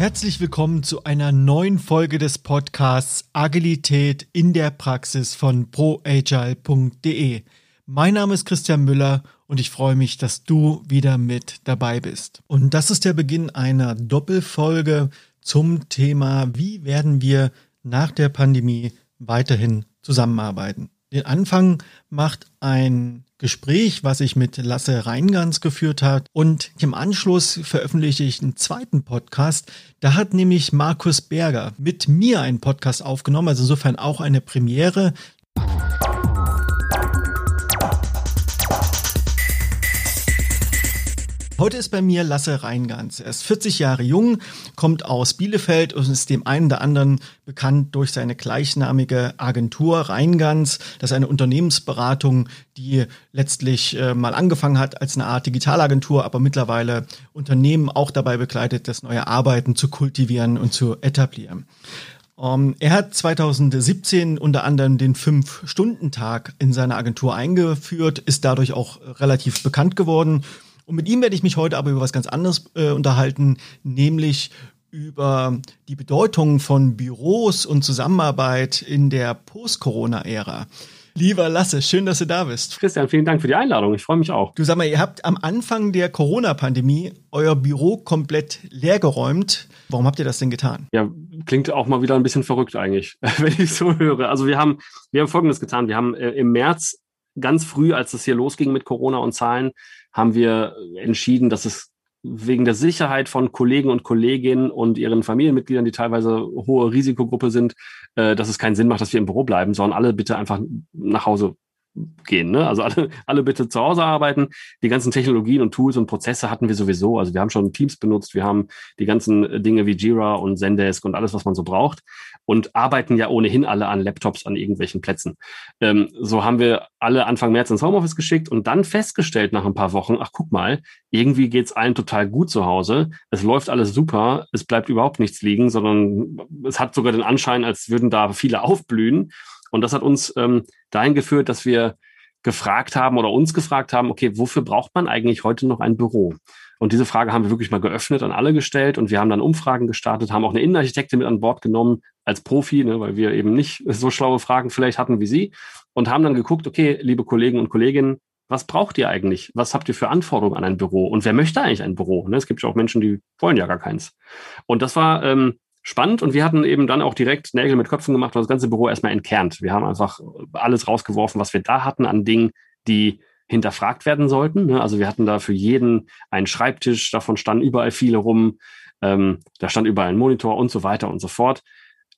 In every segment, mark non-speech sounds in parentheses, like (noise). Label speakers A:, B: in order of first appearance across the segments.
A: Herzlich willkommen zu einer neuen Folge des Podcasts Agilität in der Praxis von proagile.de. Mein Name ist Christian Müller und ich freue mich, dass du wieder mit dabei bist. Und das ist der Beginn einer Doppelfolge zum Thema, wie werden wir nach der Pandemie weiterhin zusammenarbeiten. Den Anfang macht ein Gespräch, was ich mit Lasse Reingans geführt hat. Und im Anschluss veröffentliche ich einen zweiten Podcast. Da hat nämlich Markus Berger mit mir einen Podcast aufgenommen, also insofern auch eine Premiere. Heute ist bei mir Lasse Reingans. Er ist 40 Jahre jung, kommt aus Bielefeld und ist dem einen oder anderen bekannt durch seine gleichnamige Agentur Reingans. Das ist eine Unternehmensberatung, die letztlich äh, mal angefangen hat als eine Art Digitalagentur, aber mittlerweile Unternehmen auch dabei begleitet, das neue Arbeiten zu kultivieren und zu etablieren. Um, ähm, er hat 2017 unter anderem den Fünf-Stunden-Tag in seiner Agentur eingeführt, ist dadurch auch relativ bekannt geworden und mit ihm werde ich mich heute aber über was ganz anderes äh, unterhalten, nämlich über die Bedeutung von Büros und Zusammenarbeit in der Post-Corona-Ära. Lieber Lasse, schön, dass du da bist.
B: Christian, vielen Dank für die Einladung. Ich freue mich auch.
A: Du sag mal, ihr habt am Anfang der Corona-Pandemie euer Büro komplett leergeräumt. Warum habt ihr das denn getan?
B: Ja, klingt auch mal wieder ein bisschen verrückt eigentlich, (laughs) wenn ich so höre. Also wir haben, wir haben Folgendes getan. Wir haben äh, im März ganz früh, als es hier losging mit Corona und Zahlen, haben wir entschieden, dass es wegen der Sicherheit von Kollegen und Kolleginnen und ihren Familienmitgliedern, die teilweise hohe Risikogruppe sind, äh, dass es keinen Sinn macht, dass wir im Büro bleiben, sondern alle bitte einfach nach Hause gehen. Ne? Also alle, (laughs) alle bitte zu Hause arbeiten. Die ganzen Technologien und Tools und Prozesse hatten wir sowieso. Also wir haben schon Teams benutzt, wir haben die ganzen Dinge wie Jira und Zendesk und alles, was man so braucht und arbeiten ja ohnehin alle an Laptops an irgendwelchen Plätzen. Ähm, so haben wir alle Anfang März ins Homeoffice geschickt und dann festgestellt nach ein paar Wochen, ach guck mal, irgendwie geht's allen total gut zu Hause. Es läuft alles super, es bleibt überhaupt nichts liegen, sondern es hat sogar den Anschein, als würden da viele aufblühen. Und das hat uns ähm, dahin geführt, dass wir gefragt haben oder uns gefragt haben, okay, wofür braucht man eigentlich heute noch ein Büro? Und diese Frage haben wir wirklich mal geöffnet an alle gestellt und wir haben dann Umfragen gestartet, haben auch eine Innenarchitektin mit an Bord genommen als Profi, ne, weil wir eben nicht (laughs) so schlaue Fragen vielleicht hatten wie sie und haben dann geguckt, okay, liebe Kollegen und Kolleginnen, was braucht ihr eigentlich? Was habt ihr für Anforderungen an ein Büro? Und wer möchte eigentlich ein Büro? Ne, es gibt ja auch Menschen, die wollen ja gar keins. Und das war ähm, spannend und wir hatten eben dann auch direkt Nägel mit Köpfen gemacht und das ganze Büro erstmal entkernt. Wir haben einfach alles rausgeworfen, was wir da hatten an Dingen, die hinterfragt werden sollten. Ne? Also wir hatten da für jeden einen Schreibtisch, davon standen überall viele rum, ähm, da stand überall ein Monitor und so weiter und so fort.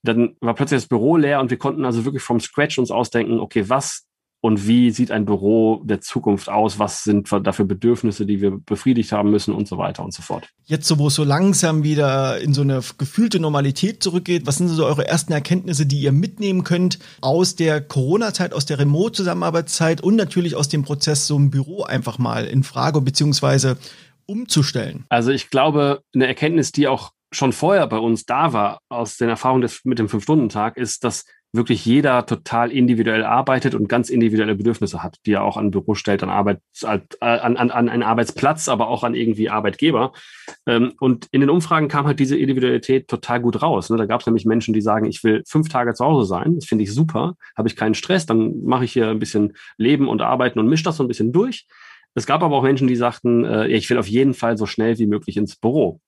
B: Dann war plötzlich das Büro leer und wir konnten also wirklich vom Scratch uns ausdenken, okay, was und wie sieht ein Büro der Zukunft aus? Was sind dafür Bedürfnisse, die wir befriedigt haben müssen und so weiter und so fort.
A: Jetzt, so wo es so langsam wieder in so eine gefühlte Normalität zurückgeht, was sind so eure ersten Erkenntnisse, die ihr mitnehmen könnt aus der Corona-Zeit, aus der Remote-Zusammenarbeitszeit und natürlich aus dem Prozess, so ein Büro einfach mal in Frage beziehungsweise umzustellen?
B: Also ich glaube, eine Erkenntnis, die auch schon vorher bei uns da war, aus den Erfahrungen des, mit dem Fünf-Stunden-Tag, ist, dass wirklich jeder total individuell arbeitet und ganz individuelle Bedürfnisse hat, die er auch an Büro stellt, an Arbeit, an, an, an einen Arbeitsplatz, aber auch an irgendwie Arbeitgeber. Ähm, und in den Umfragen kam halt diese Individualität total gut raus. Ne? Da gab es nämlich Menschen, die sagen, ich will fünf Tage zu Hause sein, das finde ich super, habe ich keinen Stress, dann mache ich hier ein bisschen Leben und Arbeiten und mische das so ein bisschen durch. Es gab aber auch Menschen, die sagten, äh, ich will auf jeden Fall so schnell wie möglich ins Büro.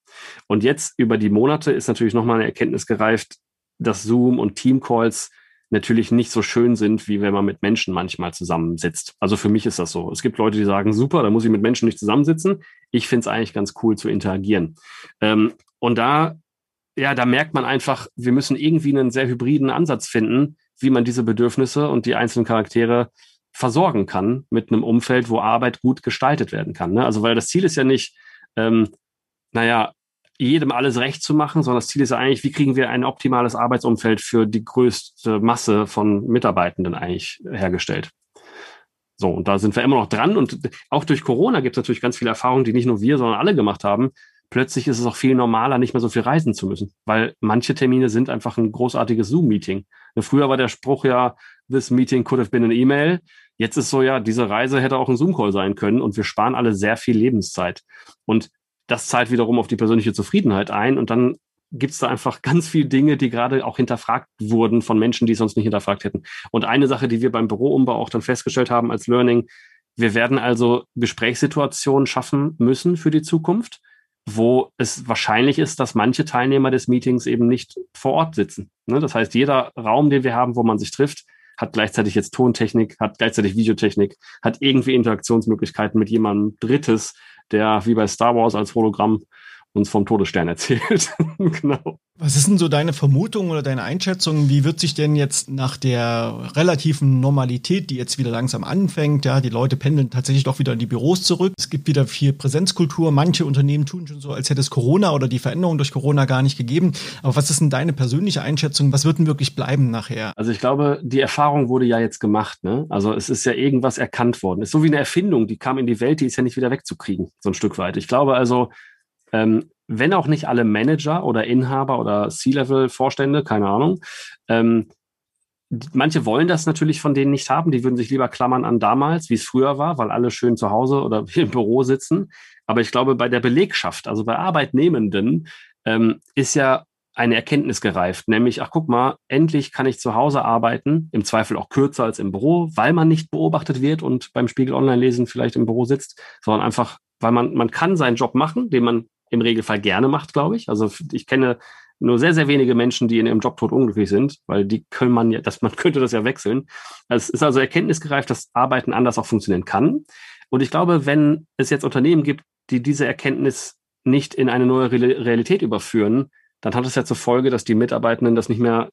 B: Und jetzt über die Monate ist natürlich nochmal eine Erkenntnis gereift, dass Zoom und Teamcalls natürlich nicht so schön sind, wie wenn man mit Menschen manchmal zusammensitzt. Also für mich ist das so. Es gibt Leute, die sagen, super, da muss ich mit Menschen nicht zusammensitzen. Ich finde es eigentlich ganz cool zu interagieren. Ähm, und da, ja, da merkt man einfach, wir müssen irgendwie einen sehr hybriden Ansatz finden, wie man diese Bedürfnisse und die einzelnen Charaktere versorgen kann mit einem Umfeld, wo Arbeit gut gestaltet werden kann. Ne? Also weil das Ziel ist ja nicht, ähm, naja, jedem alles recht zu machen, sondern das Ziel ist ja eigentlich, wie kriegen wir ein optimales Arbeitsumfeld für die größte Masse von Mitarbeitenden eigentlich hergestellt. So, und da sind wir immer noch dran. Und auch durch Corona gibt es natürlich ganz viele Erfahrungen, die nicht nur wir, sondern alle gemacht haben. Plötzlich ist es auch viel normaler, nicht mehr so viel reisen zu müssen, weil manche Termine sind einfach ein großartiges Zoom-Meeting. Früher war der Spruch ja, this meeting could have been an email. Jetzt ist so ja, diese Reise hätte auch ein Zoom-Call sein können und wir sparen alle sehr viel Lebenszeit. Und das zahlt wiederum auf die persönliche Zufriedenheit ein und dann gibt es da einfach ganz viele Dinge, die gerade auch hinterfragt wurden von Menschen, die sonst nicht hinterfragt hätten. Und eine Sache, die wir beim Büroumbau auch dann festgestellt haben als Learning, wir werden also Gesprächssituationen schaffen müssen für die Zukunft, wo es wahrscheinlich ist, dass manche Teilnehmer des Meetings eben nicht vor Ort sitzen. Ne? Das heißt, jeder Raum, den wir haben, wo man sich trifft, hat gleichzeitig jetzt Tontechnik, hat gleichzeitig Videotechnik, hat irgendwie Interaktionsmöglichkeiten mit jemandem Drittes, der wie bei Star Wars als Hologramm uns vom Todesstern erzählt. (laughs)
A: genau. Was ist denn so deine Vermutung oder deine Einschätzung? Wie wird sich denn jetzt nach der relativen Normalität, die jetzt wieder langsam anfängt, ja, die Leute pendeln tatsächlich doch wieder in die Büros zurück. Es gibt wieder viel Präsenzkultur. Manche Unternehmen tun schon so, als hätte es Corona oder die Veränderung durch Corona gar nicht gegeben. Aber was ist denn deine persönliche Einschätzung? Was wird denn wirklich bleiben nachher?
B: Also ich glaube, die Erfahrung wurde ja jetzt gemacht. Ne? Also es ist ja irgendwas erkannt worden. Es ist so wie eine Erfindung, die kam in die Welt, die ist ja nicht wieder wegzukriegen, so ein Stück weit. Ich glaube also, ähm, wenn auch nicht alle Manager oder Inhaber oder C-Level-Vorstände, keine Ahnung, ähm, manche wollen das natürlich von denen nicht haben. Die würden sich lieber klammern an damals, wie es früher war, weil alle schön zu Hause oder (laughs) im Büro sitzen. Aber ich glaube, bei der Belegschaft, also bei Arbeitnehmenden, ähm, ist ja eine Erkenntnis gereift, nämlich, ach guck mal, endlich kann ich zu Hause arbeiten, im Zweifel auch kürzer als im Büro, weil man nicht beobachtet wird und beim Spiegel Online lesen vielleicht im Büro sitzt, sondern einfach, weil man, man kann seinen Job machen, den man im Regelfall gerne macht, glaube ich. Also ich kenne nur sehr, sehr wenige Menschen, die in ihrem Job tot unglücklich sind, weil die können man ja, dass man (laughs) könnte das ja wechseln. Es ist also erkenntnisgereift, dass Arbeiten anders auch funktionieren kann. Und ich glaube, wenn es jetzt Unternehmen gibt, die diese Erkenntnis nicht in eine neue Realität überführen, dann hat es ja zur Folge, dass die Mitarbeitenden das nicht mehr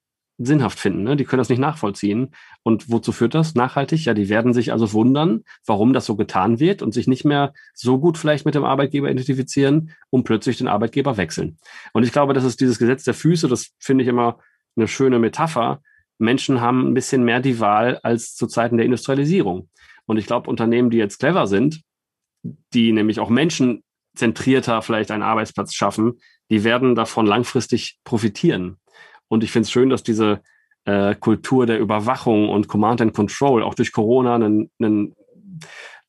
B: sinnhaft finden. Ne? Die können das nicht nachvollziehen. Und wozu führt das nachhaltig? Ja, die werden sich also wundern, warum das so getan wird und sich nicht mehr so gut vielleicht mit dem Arbeitgeber identifizieren und plötzlich den Arbeitgeber wechseln. Und ich glaube, das ist dieses Gesetz der Füße, das finde ich immer eine schöne Metapher. Menschen haben ein bisschen mehr die Wahl als zu Zeiten der Industrialisierung. Und ich glaube, Unternehmen, die jetzt clever sind, die nämlich auch menschenzentrierter vielleicht einen Arbeitsplatz schaffen, die werden davon langfristig profitieren. Und ich finde es schön, dass diese äh, Kultur der Überwachung und Command and Control auch durch Corona einen, einen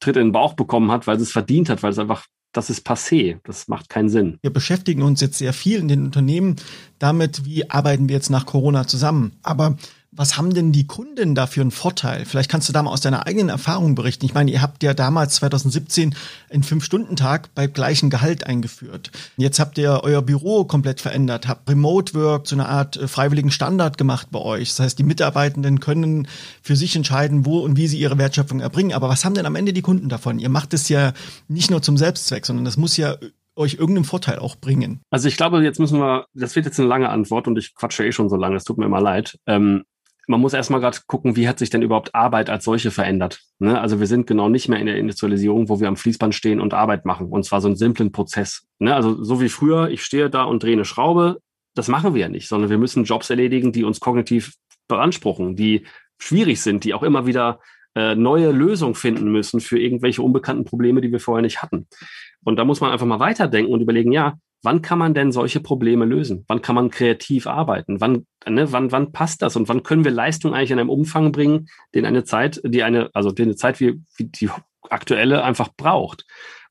B: Tritt in den Bauch bekommen hat, weil es verdient hat, weil es einfach das ist passé. Das macht keinen Sinn.
A: Wir beschäftigen uns jetzt sehr viel in den Unternehmen damit, wie arbeiten wir jetzt nach Corona zusammen. Aber was haben denn die Kunden da für einen Vorteil? Vielleicht kannst du da mal aus deiner eigenen Erfahrung berichten. Ich meine, ihr habt ja damals 2017 einen Fünf-Stunden-Tag bei gleichem Gehalt eingeführt. Jetzt habt ihr euer Büro komplett verändert, habt Remote Work zu einer Art äh, freiwilligen Standard gemacht bei euch. Das heißt, die Mitarbeitenden können für sich entscheiden, wo und wie sie ihre Wertschöpfung erbringen. Aber was haben denn am Ende die Kunden davon? Ihr macht es ja nicht nur zum Selbstzweck, sondern das muss ja euch irgendeinen Vorteil auch bringen?
B: Also ich glaube, jetzt müssen wir, das wird jetzt eine lange Antwort und ich quatsche eh schon so lange, es tut mir immer leid. Ähm, man muss erstmal gerade gucken, wie hat sich denn überhaupt Arbeit als solche verändert. Ne? Also wir sind genau nicht mehr in der Industrialisierung, wo wir am Fließband stehen und Arbeit machen. Und zwar so einen simplen Prozess. Ne? Also so wie früher, ich stehe da und drehe eine Schraube, das machen wir ja nicht, sondern wir müssen Jobs erledigen, die uns kognitiv beanspruchen, die schwierig sind, die auch immer wieder äh, neue Lösungen finden müssen für irgendwelche unbekannten Probleme, die wir vorher nicht hatten. Und da muss man einfach mal weiterdenken und überlegen, ja, wann kann man denn solche Probleme lösen? Wann kann man kreativ arbeiten? Wann, ne, wann, wann passt das? Und wann können wir Leistung eigentlich in einem Umfang bringen, den eine Zeit, die eine, also den eine Zeit wie, wie die aktuelle einfach braucht?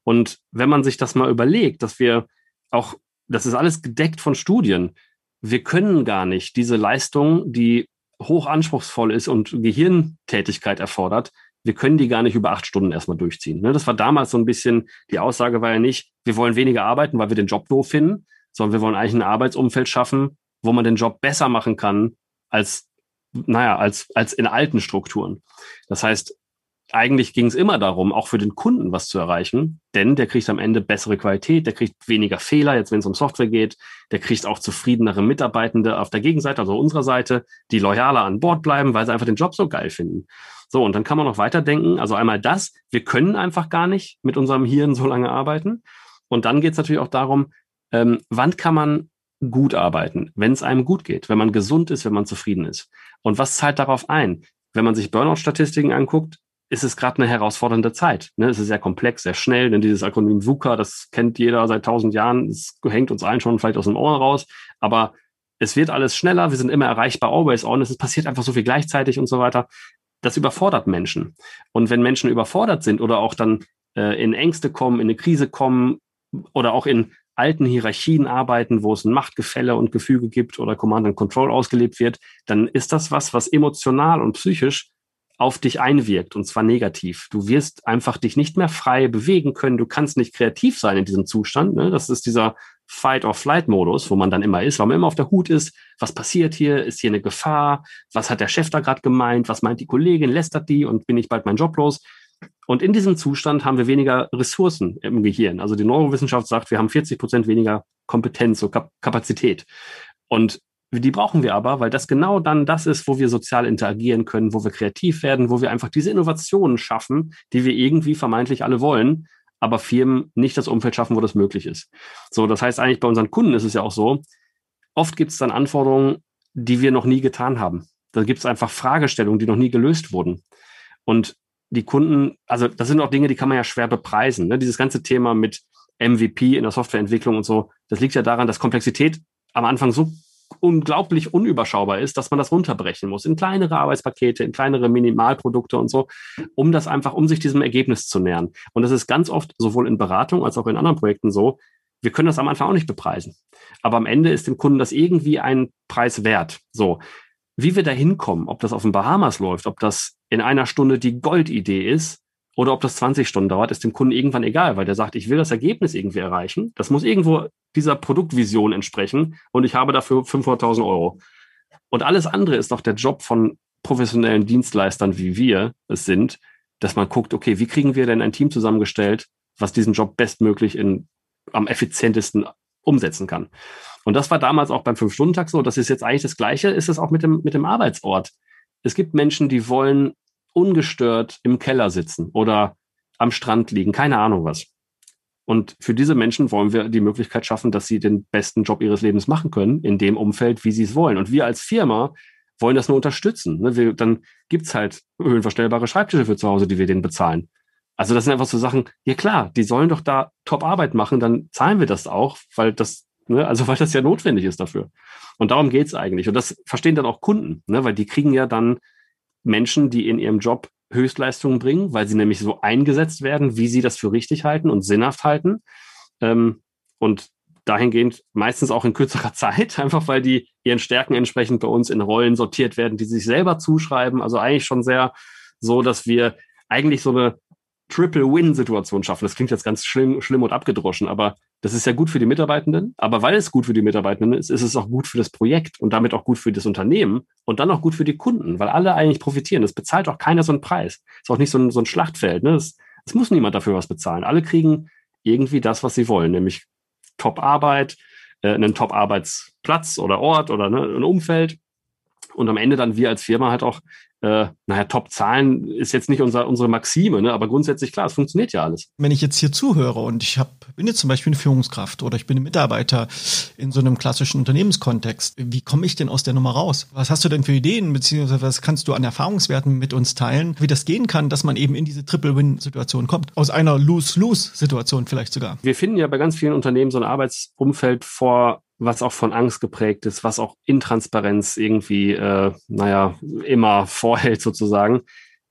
B: Und wenn man sich das mal überlegt, dass wir auch, das ist alles gedeckt von Studien. Wir können gar nicht diese Leistung, die hoch anspruchsvoll ist und Gehirntätigkeit erfordert, wir können die gar nicht über acht Stunden erstmal durchziehen. Ne? Das war damals so ein bisschen, die Aussage war ja nicht, wir wollen weniger arbeiten, weil wir den Job doof finden, sondern wir wollen eigentlich ein Arbeitsumfeld schaffen, wo man den Job besser machen kann als, naja, als, als in alten Strukturen. Das heißt, eigentlich ging es immer darum, auch für den Kunden was zu erreichen, denn der kriegt am Ende bessere Qualität, der kriegt weniger Fehler, jetzt wenn es um Software geht, der kriegt auch zufriedenere Mitarbeitende auf der Gegenseite, also unserer Seite, die loyaler an Bord bleiben, weil sie einfach den Job so geil finden. So, und dann kann man noch weiterdenken. Also einmal das, wir können einfach gar nicht mit unserem Hirn so lange arbeiten. Und dann geht es natürlich auch darum, ähm, wann kann man gut arbeiten, wenn es einem gut geht, wenn man gesund ist, wenn man zufrieden ist. Und was zahlt darauf ein? Wenn man sich Burnout-Statistiken anguckt, ist es gerade eine herausfordernde Zeit. Ne? Es ist sehr komplex, sehr schnell, denn dieses Akronym VUCA, das kennt jeder seit tausend Jahren, es hängt uns allen schon vielleicht aus den Ohren raus, aber es wird alles schneller, wir sind immer erreichbar, always on, es passiert einfach so viel gleichzeitig und so weiter das überfordert Menschen. Und wenn Menschen überfordert sind oder auch dann äh, in Ängste kommen, in eine Krise kommen oder auch in alten Hierarchien arbeiten, wo es ein Machtgefälle und Gefüge gibt oder Command and Control ausgelebt wird, dann ist das was, was emotional und psychisch auf dich einwirkt und zwar negativ. Du wirst einfach dich nicht mehr frei bewegen können. Du kannst nicht kreativ sein in diesem Zustand. Ne? Das ist dieser Fight-or-Flight-Modus, wo man dann immer ist, weil man immer auf der Hut ist. Was passiert hier? Ist hier eine Gefahr? Was hat der Chef da gerade gemeint? Was meint die Kollegin? Lästert die? Und bin ich bald mein Job los? Und in diesem Zustand haben wir weniger Ressourcen im Gehirn. Also die Neurowissenschaft sagt, wir haben 40 Prozent weniger Kompetenz und Kapazität. Und die brauchen wir aber, weil das genau dann das ist, wo wir sozial interagieren können, wo wir kreativ werden, wo wir einfach diese Innovationen schaffen, die wir irgendwie vermeintlich alle wollen, aber Firmen nicht das Umfeld schaffen, wo das möglich ist. So, das heißt eigentlich bei unseren Kunden ist es ja auch so, oft gibt es dann Anforderungen, die wir noch nie getan haben. Da gibt es einfach Fragestellungen, die noch nie gelöst wurden. Und die Kunden, also das sind auch Dinge, die kann man ja schwer bepreisen. Ne? Dieses ganze Thema mit MVP in der Softwareentwicklung und so, das liegt ja daran, dass Komplexität am Anfang so unglaublich unüberschaubar ist, dass man das runterbrechen muss in kleinere Arbeitspakete, in kleinere Minimalprodukte und so, um das einfach, um sich diesem Ergebnis zu nähern. Und das ist ganz oft sowohl in Beratung als auch in anderen Projekten so. Wir können das am Anfang auch nicht bepreisen. Aber am Ende ist dem Kunden das irgendwie ein Preis wert. So. Wie wir da hinkommen, ob das auf den Bahamas läuft, ob das in einer Stunde die Goldidee ist, oder ob das 20 Stunden dauert, ist dem Kunden irgendwann egal, weil der sagt, ich will das Ergebnis irgendwie erreichen. Das muss irgendwo dieser Produktvision entsprechen und ich habe dafür 500.000 Euro. Und alles andere ist doch der Job von professionellen Dienstleistern, wie wir es sind, dass man guckt, okay, wie kriegen wir denn ein Team zusammengestellt, was diesen Job bestmöglich in, am effizientesten umsetzen kann. Und das war damals auch beim Fünf-Stunden-Tag so. Das ist jetzt eigentlich das Gleiche, ist es auch mit dem, mit dem Arbeitsort. Es gibt Menschen, die wollen ungestört im Keller sitzen oder am Strand liegen, keine Ahnung was. Und für diese Menschen wollen wir die Möglichkeit schaffen, dass sie den besten Job ihres Lebens machen können, in dem Umfeld, wie sie es wollen. Und wir als Firma wollen das nur unterstützen. Ne? Wir, dann gibt's halt höhenverstellbare Schreibtische für zu Hause, die wir denen bezahlen. Also das sind einfach so Sachen, ja klar, die sollen doch da Top-Arbeit machen, dann zahlen wir das auch, weil das, ne, also weil das ja notwendig ist dafür. Und darum geht's eigentlich. Und das verstehen dann auch Kunden, ne, weil die kriegen ja dann Menschen, die in ihrem Job Höchstleistungen bringen, weil sie nämlich so eingesetzt werden, wie sie das für richtig halten und sinnhaft halten. Ähm, und dahingehend meistens auch in kürzerer (laughs) Zeit, einfach weil die ihren Stärken entsprechend bei uns in Rollen sortiert werden, die sich selber zuschreiben. Also eigentlich schon sehr so, dass wir eigentlich so eine Triple-Win-Situation schaffen. Das klingt jetzt ganz schlimm, schlimm und abgedroschen, aber das ist ja gut für die Mitarbeitenden. Aber weil es gut für die Mitarbeitenden ist, ist es auch gut für das Projekt und damit auch gut für das Unternehmen und dann auch gut für die Kunden, weil alle eigentlich profitieren. Es bezahlt auch keiner so einen Preis. Es ist auch nicht so ein, so ein Schlachtfeld. Ne? Es, es muss niemand dafür was bezahlen. Alle kriegen irgendwie das, was sie wollen, nämlich Top-Arbeit, äh, einen Top-Arbeitsplatz oder Ort oder ne, ein Umfeld. Und am Ende dann wir als Firma halt auch äh, naja, Top-Zahlen ist jetzt nicht unser, unsere Maxime, ne? aber grundsätzlich klar, es funktioniert ja alles.
A: Wenn ich jetzt hier zuhöre und ich hab, bin jetzt zum Beispiel eine Führungskraft oder ich bin ein Mitarbeiter in so einem klassischen Unternehmenskontext, wie komme ich denn aus der Nummer raus? Was hast du denn für Ideen, beziehungsweise was kannst du an Erfahrungswerten mit uns teilen, wie das gehen kann, dass man eben in diese Triple-Win-Situation kommt? Aus einer Lose-Lose-Situation vielleicht sogar.
B: Wir finden ja bei ganz vielen Unternehmen so ein Arbeitsumfeld vor, was auch von Angst geprägt ist, was auch Intransparenz irgendwie, äh, naja, immer (laughs) vorhält sozusagen.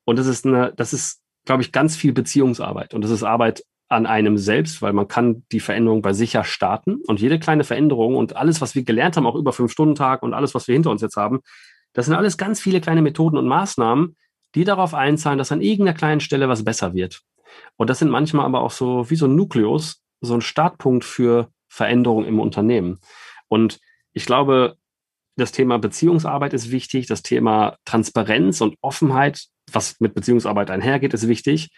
B: Und das ist eine, das ist, glaube ich, ganz viel Beziehungsarbeit. Und das ist Arbeit an einem selbst, weil man kann die Veränderung bei sich ja starten. Und jede kleine Veränderung und alles, was wir gelernt haben, auch über Fünf-Stunden-Tag und alles, was wir hinter uns jetzt haben, das sind alles ganz viele kleine Methoden und Maßnahmen, die darauf einzahlen, dass an irgendeiner kleinen Stelle was besser wird. Und das sind manchmal aber auch so wie so ein Nukleus, so ein Startpunkt für Veränderung im Unternehmen. Und ich glaube, das Thema Beziehungsarbeit ist wichtig, das Thema Transparenz und Offenheit, was mit Beziehungsarbeit einhergeht, ist wichtig.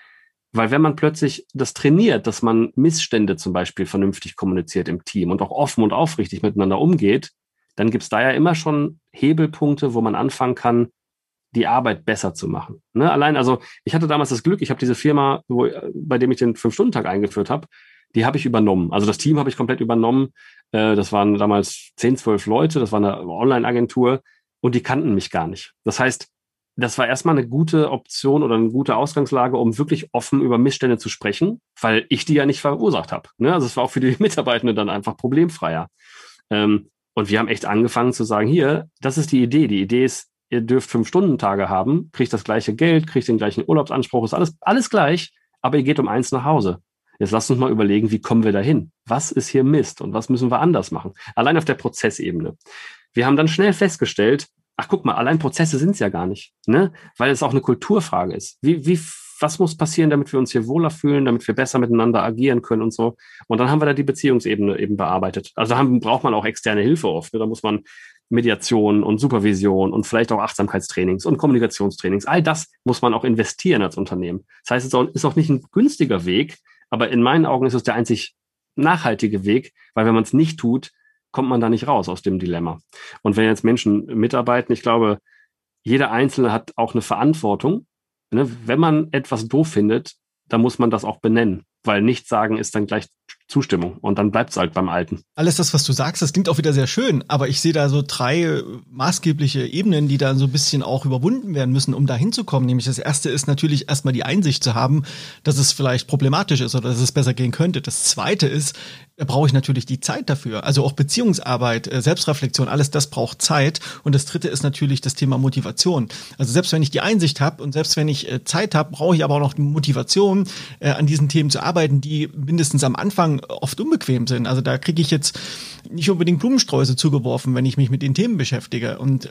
B: Weil wenn man plötzlich das trainiert, dass man Missstände zum Beispiel vernünftig kommuniziert im Team und auch offen und aufrichtig miteinander umgeht, dann gibt es da ja immer schon Hebelpunkte, wo man anfangen kann, die Arbeit besser zu machen. Ne? Allein, also ich hatte damals das Glück, ich habe diese Firma, wo, bei dem ich den Fünf-Stunden-Tag eingeführt habe, die habe ich übernommen. Also das Team habe ich komplett übernommen. Äh, das waren damals zehn, zwölf Leute, das war eine Online-Agentur und die kannten mich gar nicht. Das heißt, das war erstmal eine gute Option oder eine gute Ausgangslage, um wirklich offen über Missstände zu sprechen, weil ich die ja nicht verursacht habe. Ne? Also es war auch für die (laughs) Mitarbeitenden dann einfach problemfreier. Ähm, und wir haben echt angefangen zu sagen, hier, das ist die Idee. Die Idee ist, ihr dürft fünf Stunden Tage haben, kriegt das gleiche Geld, kriegt den gleichen Urlaubsanspruch, ist alles, alles gleich, aber ihr geht um eins nach Hause. Jetzt lasst uns mal überlegen, wie kommen wir dahin? Was ist hier Mist und was müssen wir anders machen? Allein auf der Prozessebene. Wir haben dann schnell festgestellt, ach guck mal, allein Prozesse sind es ja gar nicht, ne? Weil es auch eine Kulturfrage ist. Wie, wie, was muss passieren, damit wir uns hier wohler fühlen, damit wir besser miteinander agieren können und so. Und dann haben wir da die Beziehungsebene eben bearbeitet. Also haben, braucht man auch externe Hilfe oft. Ne? Da muss man Mediation und Supervision und vielleicht auch Achtsamkeitstrainings und Kommunikationstrainings. All das muss man auch investieren als Unternehmen. Das heißt, es ist auch nicht ein günstiger Weg, aber in meinen Augen ist es der einzig nachhaltige Weg, weil wenn man es nicht tut, kommt man da nicht raus aus dem Dilemma. Und wenn jetzt Menschen mitarbeiten, ich glaube, jeder Einzelne hat auch eine Verantwortung. Ne? Wenn man etwas doof findet, dann muss man das auch benennen weil nichts sagen ist dann gleich Zustimmung und dann bleibt es halt beim Alten.
A: Alles das, was du sagst, das klingt auch wieder sehr schön, aber ich sehe da so drei äh, maßgebliche Ebenen, die dann so ein bisschen auch überwunden werden müssen, um da hinzukommen. Nämlich das erste ist natürlich erstmal die Einsicht zu haben, dass es vielleicht problematisch ist oder dass es besser gehen könnte. Das zweite ist, da brauche ich natürlich die Zeit dafür. Also auch Beziehungsarbeit, äh, Selbstreflexion, alles das braucht Zeit. Und das dritte ist natürlich das Thema Motivation. Also selbst wenn ich die Einsicht habe und selbst wenn ich äh, Zeit habe, brauche ich aber auch noch Motivation, an diesen Themen zu arbeiten, die mindestens am Anfang oft unbequem sind. Also da kriege ich jetzt nicht unbedingt Blumensträuße zugeworfen, wenn ich mich mit den Themen beschäftige. Und äh,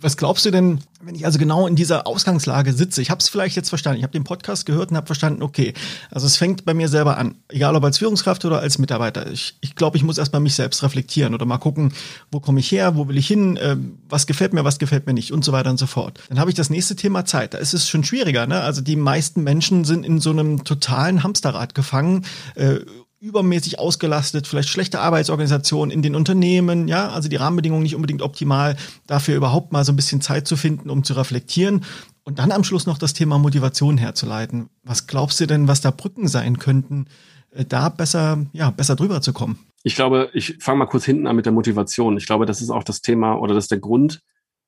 A: was glaubst du denn, wenn ich also genau in dieser Ausgangslage sitze? Ich habe es vielleicht jetzt verstanden. Ich habe den Podcast gehört und habe verstanden, okay, also es fängt bei mir selber an, egal ob als Führungskraft oder als Mitarbeiter. Ich, ich glaube, ich muss erstmal mich selbst reflektieren oder mal gucken, wo komme ich her, wo will ich hin, äh, was gefällt mir, was gefällt mir nicht und so weiter und so fort. Dann habe ich das nächste Thema Zeit. Da ist es schon schwieriger. Ne? Also die meisten Menschen sind in so einem totalen Hamsterrad gefangen. Äh, übermäßig ausgelastet, vielleicht schlechte Arbeitsorganisation in den Unternehmen, ja, also die Rahmenbedingungen nicht unbedingt optimal, dafür überhaupt mal so ein bisschen Zeit zu finden, um zu reflektieren und dann am Schluss noch das Thema Motivation herzuleiten. Was glaubst du denn, was da Brücken sein könnten, äh, da besser, ja, besser drüber zu kommen?
B: Ich glaube, ich fange mal kurz hinten an mit der Motivation. Ich glaube, das ist auch das Thema oder das ist der Grund,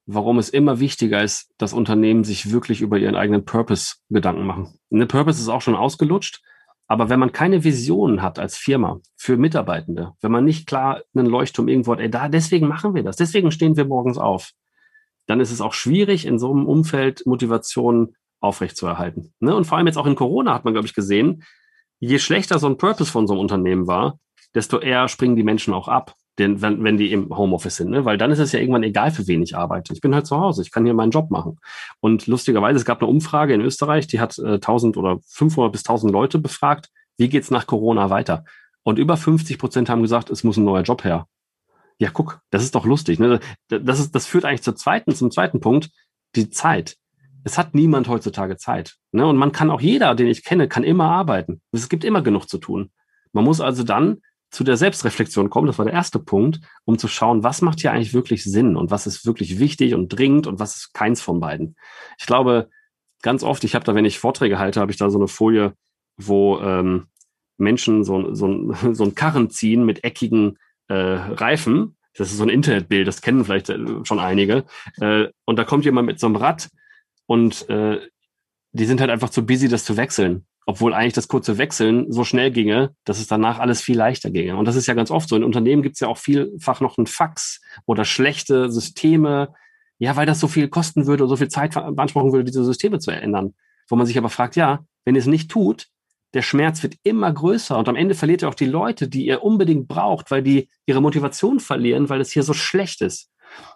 B: warum es immer wichtiger ist, dass Unternehmen sich wirklich über ihren eigenen Purpose Gedanken machen. Eine Purpose ist auch schon ausgelutscht. Aber wenn man keine Vision hat als Firma für Mitarbeitende, wenn man nicht klar einen Leuchtturm irgendwo hat, ey, da, deswegen machen wir das, deswegen stehen wir morgens auf, dann ist es auch schwierig, in so einem Umfeld Motivation aufrechtzuerhalten. Ne? Und vor allem jetzt auch in Corona hat man, glaube ich, gesehen, je schlechter so ein Purpose von so einem Unternehmen war, desto eher springen die Menschen auch ab denn, wenn, wenn die im Homeoffice sind, ne? weil dann ist es ja irgendwann egal, für wen ich arbeite. Ich bin halt zu Hause, ich kann hier meinen Job machen. Und lustigerweise, es gab eine Umfrage in Österreich, die hat äh, 1000 oder 500 bis 1000 Leute befragt, wie geht's nach Corona weiter? Und über 50 Prozent haben gesagt, es muss ein neuer Job her. Ja, guck, das ist doch lustig. Ne? Das, ist, das führt eigentlich zur zweiten, zum zweiten Punkt, die Zeit. Es hat niemand heutzutage Zeit. Ne? Und man kann auch jeder, den ich kenne, kann immer arbeiten. Es gibt immer genug zu tun. Man muss also dann zu der Selbstreflexion kommen, das war der erste Punkt, um zu schauen, was macht hier eigentlich wirklich Sinn und was ist wirklich wichtig und dringend und was ist keins von beiden. Ich glaube, ganz oft, ich habe da, wenn ich Vorträge halte, habe ich da so eine Folie, wo ähm, Menschen so, so, (laughs) so ein Karren ziehen mit eckigen äh, Reifen. Das ist so ein Internetbild, das kennen vielleicht äh, schon einige. Äh, und da kommt jemand mit so einem Rad und äh, die sind halt einfach zu busy, das zu wechseln obwohl eigentlich das kurze Wechseln so schnell ginge, dass es danach alles viel leichter ginge. Und das ist ja ganz oft so. In Unternehmen gibt es ja auch vielfach noch einen Fax oder schlechte Systeme, ja, weil das so viel kosten würde und so viel Zeit beanspruchen würde, diese Systeme zu ändern. Wo man sich aber fragt, ja, wenn ihr es nicht tut, der Schmerz wird immer größer und am Ende verliert ihr auch die Leute, die ihr unbedingt braucht, weil die ihre Motivation verlieren, weil es hier so schlecht ist.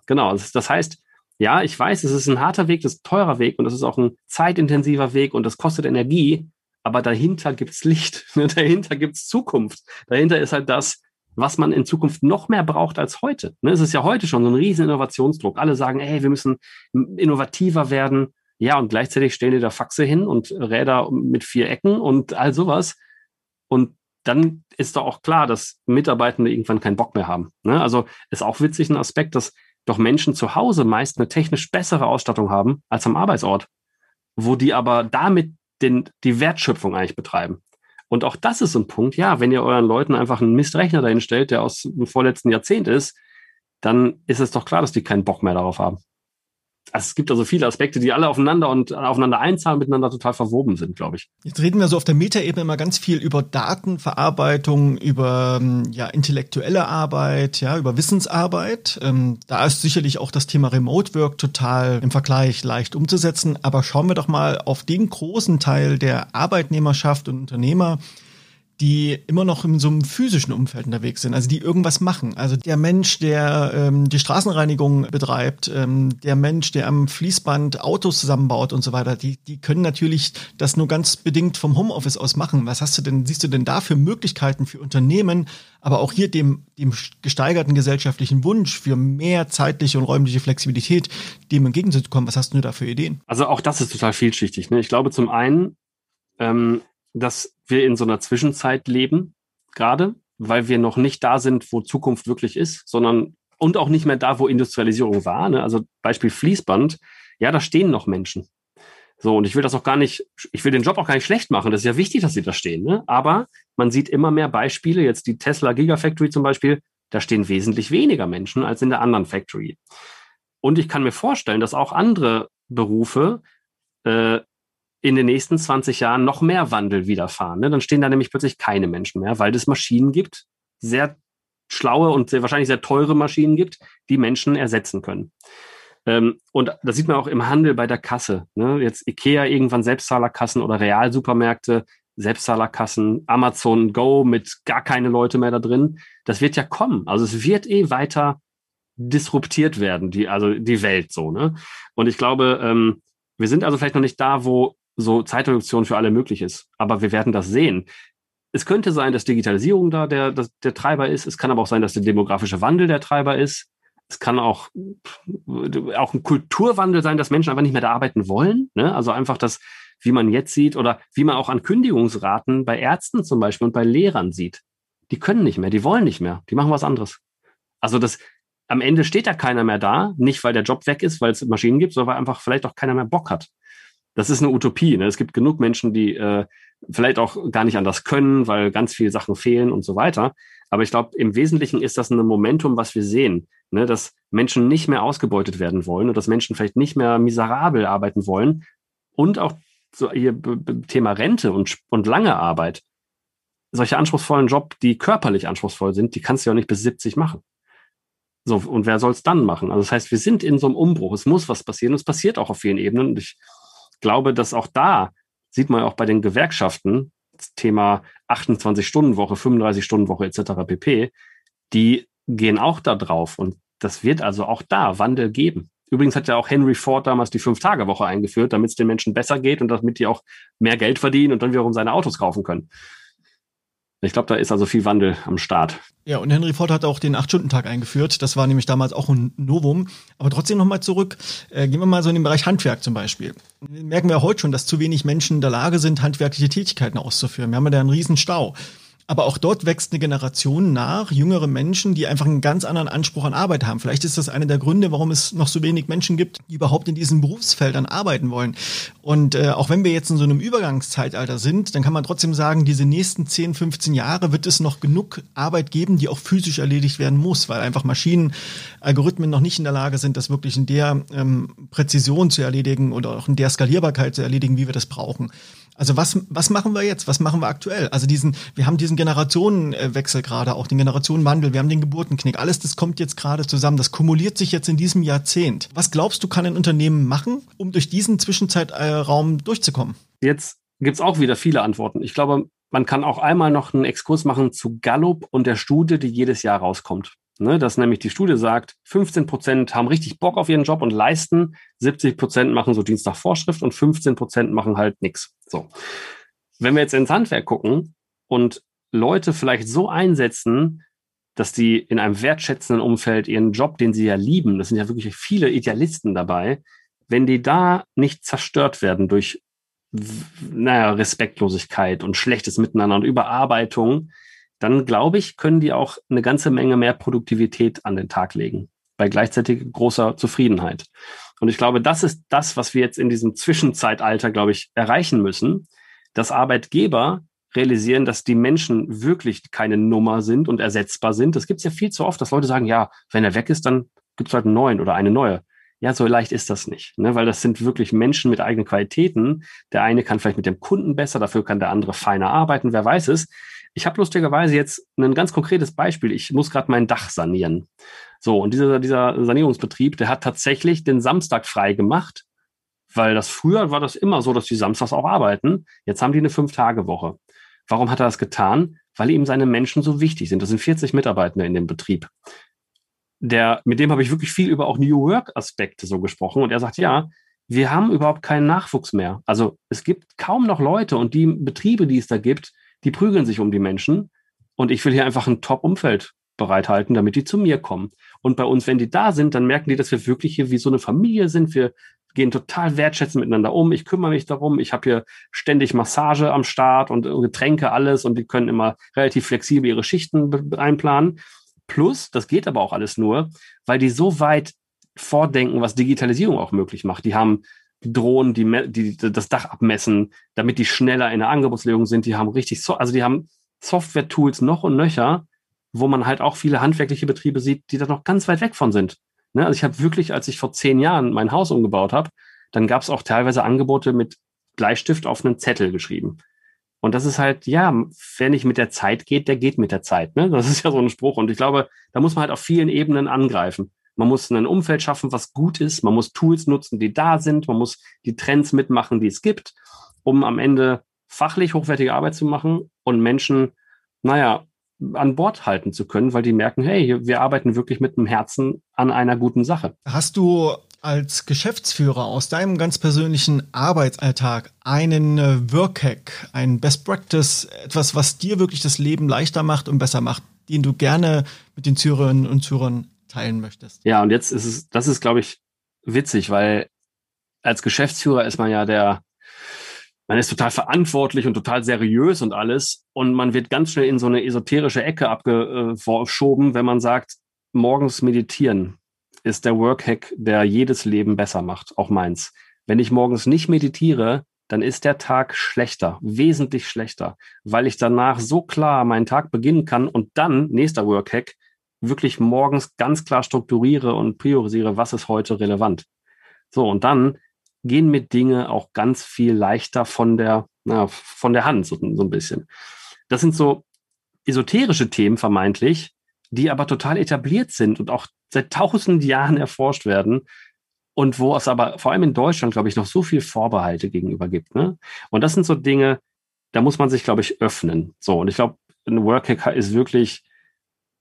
B: Genau, das heißt, ja, ich weiß, es ist ein harter Weg, das ist ein teurer Weg und das ist auch ein zeitintensiver Weg und das kostet Energie, aber dahinter gibt's Licht, (laughs) ne? dahinter gibt's Zukunft. Dahinter ist halt das, was man in Zukunft noch mehr braucht als heute. Ne? Es ist ja heute schon so ein riesen Innovationsdruck. Alle sagen, ey, wir müssen innovativer werden. Ja, und gleichzeitig stellen die da Faxe hin und Räder mit vier Ecken und all sowas. Und dann ist doch auch klar, dass Mitarbeitende irgendwann keinen Bock mehr haben. Ne? Also ist auch witzig ein Aspekt, dass doch Menschen zu Hause meist eine technisch bessere Ausstattung haben als am Arbeitsort, wo die aber damit den, die Wertschöpfung eigentlich betreiben. Und auch das ist so ein Punkt, ja, wenn ihr euren Leuten einfach einen Mistrechner dahin stellt, der aus dem vorletzten Jahrzehnt ist, dann ist es doch klar, dass die keinen Bock mehr darauf haben es gibt also viele Aspekte, die alle aufeinander und aufeinander einzahlen, miteinander total verwoben sind, glaube ich.
A: Jetzt reden wir so auf der Metaebene immer ganz viel über Datenverarbeitung, über ähm, ja intellektuelle Arbeit, ja über Wissensarbeit. Ähm, da ist sicherlich auch das Thema Remote Work total im Vergleich leicht umzusetzen. Aber schauen wir doch mal auf den großen Teil der Arbeitnehmerschaft und Unternehmer, die immer noch in so einem physischen Umfeld unterwegs sind, also die irgendwas machen. Also der Mensch, der ähm, die Straßenreinigung betreibt, ähm, der Mensch, der am Fließband Autos zusammenbaut und so weiter, die, die können natürlich das nur ganz bedingt vom Homeoffice aus machen. Was hast du denn, siehst du denn da für Möglichkeiten für Unternehmen, aber auch hier dem, dem gesteigerten gesellschaftlichen Wunsch für mehr zeitliche und räumliche Flexibilität, dem entgegenzukommen? Was hast du da für Ideen?
B: Also auch das ist total vielschichtig. Ne? Ich glaube zum einen, ähm, dass wir in so einer Zwischenzeit leben, gerade, weil wir noch nicht da sind, wo Zukunft wirklich ist, sondern und auch nicht mehr da, wo Industrialisierung war. Ne? Also Beispiel Fließband, ja, da stehen noch Menschen. So, und ich will das auch gar nicht, ich will den Job auch gar nicht schlecht machen. Das ist ja wichtig, dass sie da stehen. Ne? Aber man sieht immer mehr Beispiele, jetzt die Tesla Gigafactory zum Beispiel, da stehen wesentlich weniger Menschen als in der anderen Factory. Und ich kann mir vorstellen, dass auch andere Berufe äh, in den nächsten 20 Jahren noch mehr Wandel widerfahren. Ne? Dann stehen da nämlich plötzlich keine Menschen mehr, weil es Maschinen gibt, sehr schlaue und sehr, wahrscheinlich sehr teure Maschinen gibt, die Menschen ersetzen können. Ähm, und das sieht man auch im Handel bei der Kasse. Ne? Jetzt Ikea irgendwann Selbstzahlerkassen oder Realsupermärkte, Selbstzahlerkassen, Amazon Go mit gar keine Leute mehr da drin. Das wird ja kommen. Also es wird eh weiter disruptiert werden, die, also die Welt so, ne? Und ich glaube, ähm, wir sind also vielleicht noch nicht da, wo so Zeitreduktion für alle möglich ist. Aber wir werden das sehen. Es könnte sein, dass Digitalisierung da der, der, der Treiber ist. Es kann aber auch sein, dass der demografische Wandel der Treiber ist. Es kann auch, auch ein Kulturwandel sein, dass Menschen einfach nicht mehr da arbeiten wollen. Ne? Also einfach das, wie man jetzt sieht oder wie man auch an Kündigungsraten bei Ärzten zum Beispiel und bei Lehrern sieht. Die können nicht mehr, die wollen nicht mehr, die machen was anderes. Also das, am Ende steht da keiner mehr da, nicht weil der Job weg ist, weil es Maschinen gibt, sondern weil einfach vielleicht auch keiner mehr Bock hat das ist eine Utopie. Ne? Es gibt genug Menschen, die äh, vielleicht auch gar nicht anders können, weil ganz viele Sachen fehlen und so weiter. Aber ich glaube, im Wesentlichen ist das ein Momentum, was wir sehen, ne? dass Menschen nicht mehr ausgebeutet werden wollen und dass Menschen vielleicht nicht mehr miserabel arbeiten wollen und auch so ihr Thema Rente und, und lange Arbeit. Solche anspruchsvollen Job, die körperlich anspruchsvoll sind, die kannst du ja auch nicht bis 70 machen. So, und wer soll es dann machen? Also das heißt, wir sind in so einem Umbruch. Es muss was passieren. Und es passiert auch auf vielen Ebenen. Und ich glaube, dass auch da sieht man auch bei den Gewerkschaften, das Thema 28-Stunden-Woche, 35-Stunden-Woche etc. pp., die gehen auch da drauf. Und das wird also auch da Wandel geben. Übrigens hat ja auch Henry Ford damals die Fünf-Tage-Woche eingeführt, damit es den Menschen besser geht und damit die auch mehr Geld verdienen und dann wiederum seine Autos kaufen können. Ich glaube, da ist also viel Wandel am Start.
A: Ja, und Henry Ford hat auch den Acht-Stunden-Tag eingeführt. Das war nämlich damals auch ein Novum. Aber trotzdem nochmal zurück. Äh, gehen wir mal so in den Bereich Handwerk zum Beispiel. Merken wir heute schon, dass zu wenig Menschen in der Lage sind, handwerkliche Tätigkeiten auszuführen. Wir haben ja da einen riesen Stau. Aber auch dort wächst eine Generation nach, jüngere Menschen, die einfach einen ganz anderen Anspruch an Arbeit haben. Vielleicht ist das einer der Gründe, warum es noch so wenig Menschen gibt, die überhaupt in diesen Berufsfeldern arbeiten wollen. Und äh, auch wenn wir jetzt in so einem Übergangszeitalter sind, dann kann man trotzdem sagen, diese nächsten 10, 15 Jahre wird es noch genug Arbeit geben, die auch physisch erledigt werden muss, weil einfach Maschinen, Algorithmen noch nicht in der Lage sind, das wirklich in der ähm, Präzision zu erledigen oder auch in der Skalierbarkeit zu erledigen, wie wir das brauchen. Also was, was machen wir jetzt? Was machen wir aktuell? Also diesen, wir haben diesen Generationenwechsel gerade, auch den Generationenwandel, wir haben den Geburtenknick. Alles das kommt jetzt gerade zusammen. Das kumuliert sich jetzt in diesem Jahrzehnt. Was glaubst du, kann ein Unternehmen machen, um durch diesen Zwischenzeitraum durchzukommen?
B: Jetzt gibt's auch wieder viele Antworten. Ich glaube, man kann auch einmal noch einen Exkurs machen zu Gallup und der Studie, die jedes Jahr rauskommt. Ne, dass nämlich die Studie sagt, 15 Prozent haben richtig Bock auf ihren Job und leisten, 70 Prozent machen so Dienst nach Vorschrift und 15 Prozent machen halt nichts. So. Wenn wir jetzt ins Handwerk gucken und Leute vielleicht so einsetzen, dass die in einem wertschätzenden Umfeld ihren Job, den sie ja lieben, das sind ja wirklich viele Idealisten dabei, wenn die da nicht zerstört werden durch, naja, Respektlosigkeit und schlechtes Miteinander und Überarbeitung, dann glaube ich, können die auch eine ganze Menge mehr Produktivität an den Tag legen, bei gleichzeitig großer Zufriedenheit. Und ich glaube, das ist das, was wir jetzt in diesem Zwischenzeitalter, glaube ich, erreichen müssen, dass Arbeitgeber realisieren, dass die Menschen wirklich keine Nummer sind und ersetzbar sind. Das gibt es ja viel zu oft, dass Leute sagen, ja, wenn er weg ist, dann gibt es halt einen neuen oder eine neue. Ja, so leicht ist das nicht, ne? weil das sind wirklich Menschen mit eigenen Qualitäten. Der eine kann vielleicht mit dem Kunden besser, dafür kann der andere feiner arbeiten, wer weiß es. Ich habe lustigerweise jetzt ein ganz konkretes Beispiel. Ich muss gerade mein Dach sanieren. So, und dieser, dieser Sanierungsbetrieb, der hat tatsächlich den Samstag frei gemacht, weil das früher war das immer so, dass die samstags auch arbeiten. Jetzt haben die eine Fünf-Tage-Woche. Warum hat er das getan? Weil ihm seine Menschen so wichtig sind. Das sind 40 Mitarbeiter in dem Betrieb. Der, mit dem habe ich wirklich viel über auch New Work Aspekte so gesprochen. Und er sagt, ja, wir haben überhaupt keinen Nachwuchs mehr. Also es gibt kaum noch Leute und die Betriebe, die es da gibt, die prügeln sich um die Menschen. Und ich will hier einfach ein Top-Umfeld bereithalten, damit die zu mir kommen. Und bei uns, wenn die da sind, dann merken die, dass wir wirklich hier wie so eine Familie sind. Wir gehen total wertschätzend miteinander um. Ich kümmere mich darum. Ich habe hier ständig Massage am Start und Getränke, alles. Und die können immer relativ flexibel ihre Schichten einplanen. Plus, das geht aber auch alles nur, weil die so weit vordenken, was Digitalisierung auch möglich macht. Die haben Drohnen, die, die das Dach abmessen, damit die schneller in der Angebotslegung sind. Die haben richtig, so, also die haben Software-Tools noch und nöcher, wo man halt auch viele handwerkliche Betriebe sieht, die da noch ganz weit weg von sind. Ne? Also ich habe wirklich, als ich vor zehn Jahren mein Haus umgebaut habe, dann gab es auch teilweise Angebote mit Bleistift auf einen Zettel geschrieben. Und das ist halt, ja, wer nicht mit der Zeit geht, der geht mit der Zeit. Ne? Das ist ja so ein Spruch. Und ich glaube, da muss man halt auf vielen Ebenen angreifen. Man muss ein Umfeld schaffen, was gut ist. Man muss Tools nutzen, die da sind. Man muss die Trends mitmachen, die es gibt, um am Ende fachlich hochwertige Arbeit zu machen und Menschen, naja, an Bord halten zu können, weil die merken, hey, wir arbeiten wirklich mit dem Herzen an einer guten Sache.
A: Hast du als Geschäftsführer aus deinem ganz persönlichen Arbeitsalltag einen äh, Workhack, ein Best Practice, etwas, was dir wirklich das Leben leichter macht und besser macht, den du gerne mit den Zürerinnen und Zürern teilen möchtest?
B: Ja, und jetzt ist es, das ist, glaube ich, witzig, weil als Geschäftsführer ist man ja der, man ist total verantwortlich und total seriös und alles. Und man wird ganz schnell in so eine esoterische Ecke abgeschoben, wenn man sagt, morgens meditieren ist der Workhack, der jedes Leben besser macht, auch meins. Wenn ich morgens nicht meditiere, dann ist der Tag schlechter, wesentlich schlechter, weil ich danach so klar meinen Tag beginnen kann und dann, nächster Workhack, wirklich morgens ganz klar strukturiere und priorisiere, was ist heute relevant. So, und dann gehen mir Dinge auch ganz viel leichter von der, na, von der Hand, so, so ein bisschen. Das sind so esoterische Themen vermeintlich, die aber total etabliert sind und auch seit tausend Jahren erforscht werden und wo es aber vor allem in Deutschland, glaube ich, noch so viel Vorbehalte gegenüber gibt. Ne? Und das sind so Dinge, da muss man sich, glaube ich, öffnen. So, und ich glaube, ein Workhacker ist wirklich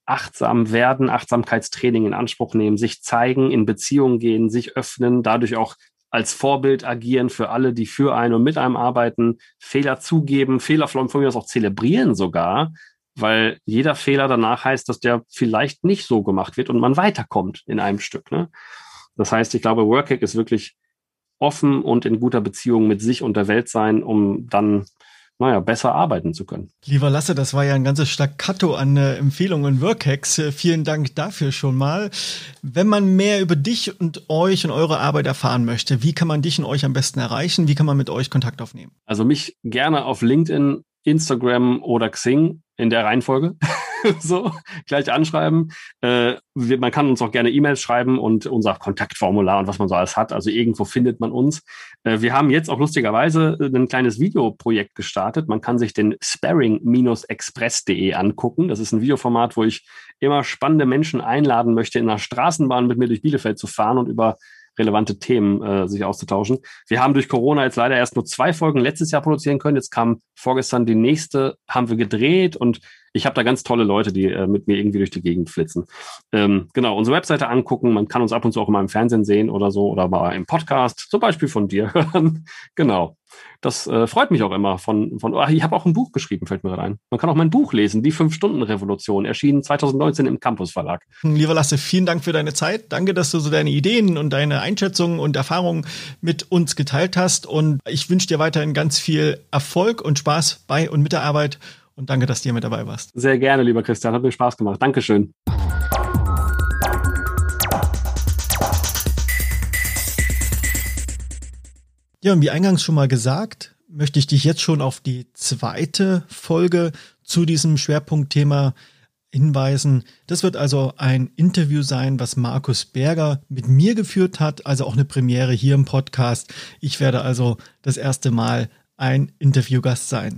B: achtsam werden, Achtsamkeitstraining in Anspruch nehmen, sich zeigen, in Beziehungen gehen, sich öffnen, dadurch auch als Vorbild agieren für alle, die für einen und mit einem arbeiten, Fehler zugeben, Fehler von mir aus auch zelebrieren sogar, weil jeder Fehler danach heißt, dass der vielleicht nicht so gemacht wird und man weiterkommt in einem Stück. Ne? Das heißt, ich glaube, Workhack ist wirklich offen und in guter Beziehung mit sich und der Welt sein, um dann naja, besser arbeiten zu können.
A: Lieber Lasse, das war ja ein ganzes Staccato an äh, Empfehlungen und Workhacks. Äh, vielen Dank dafür schon mal. Wenn man mehr über dich und euch und eure Arbeit erfahren möchte, wie kann man dich und euch am besten erreichen? Wie kann man mit euch Kontakt aufnehmen?
B: Also mich gerne auf LinkedIn, Instagram oder Xing in der Reihenfolge. (laughs) so, gleich anschreiben. Äh, wir, man kann uns auch gerne E-Mails schreiben und unser Kontaktformular und was man so alles hat. Also irgendwo findet man uns. Äh, wir haben jetzt auch lustigerweise ein kleines Videoprojekt gestartet. Man kann sich den sparring-express.de angucken. Das ist ein Videoformat, wo ich immer spannende Menschen einladen möchte, in einer Straßenbahn mit mir durch Bielefeld zu fahren und über relevante Themen äh, sich auszutauschen. Wir haben durch Corona jetzt leider erst nur zwei Folgen letztes Jahr produzieren können. Jetzt kam vorgestern die nächste, haben wir gedreht und ich habe da ganz tolle Leute, die äh, mit mir irgendwie durch die Gegend flitzen. Ähm, genau, unsere Webseite angucken. Man kann uns ab und zu auch immer im Fernsehen sehen oder so oder mal im Podcast, zum Beispiel von dir (laughs) hören. genau. Das äh, freut mich auch immer. Von, von ach, ich habe auch ein Buch geschrieben, fällt mir gerade ein. Man kann auch mein Buch lesen, Die Fünf-Stunden-Revolution, erschienen 2019 im Campus Verlag.
A: Lieber Lasse, vielen Dank für deine Zeit. Danke, dass du so deine Ideen und deine Einschätzungen und Erfahrungen mit uns geteilt hast. Und ich wünsche dir weiterhin ganz viel Erfolg und Spaß bei und mit der Arbeit und danke, dass du hier mit dabei warst.
B: Sehr gerne, lieber Christian. Hat mir Spaß gemacht. Dankeschön.
A: Ja, und wie eingangs schon mal gesagt, möchte ich dich jetzt schon auf die zweite Folge zu diesem Schwerpunktthema hinweisen. Das wird also ein Interview sein, was Markus Berger mit mir geführt hat, also auch eine Premiere hier im Podcast. Ich werde also das erste Mal ein Interviewgast sein.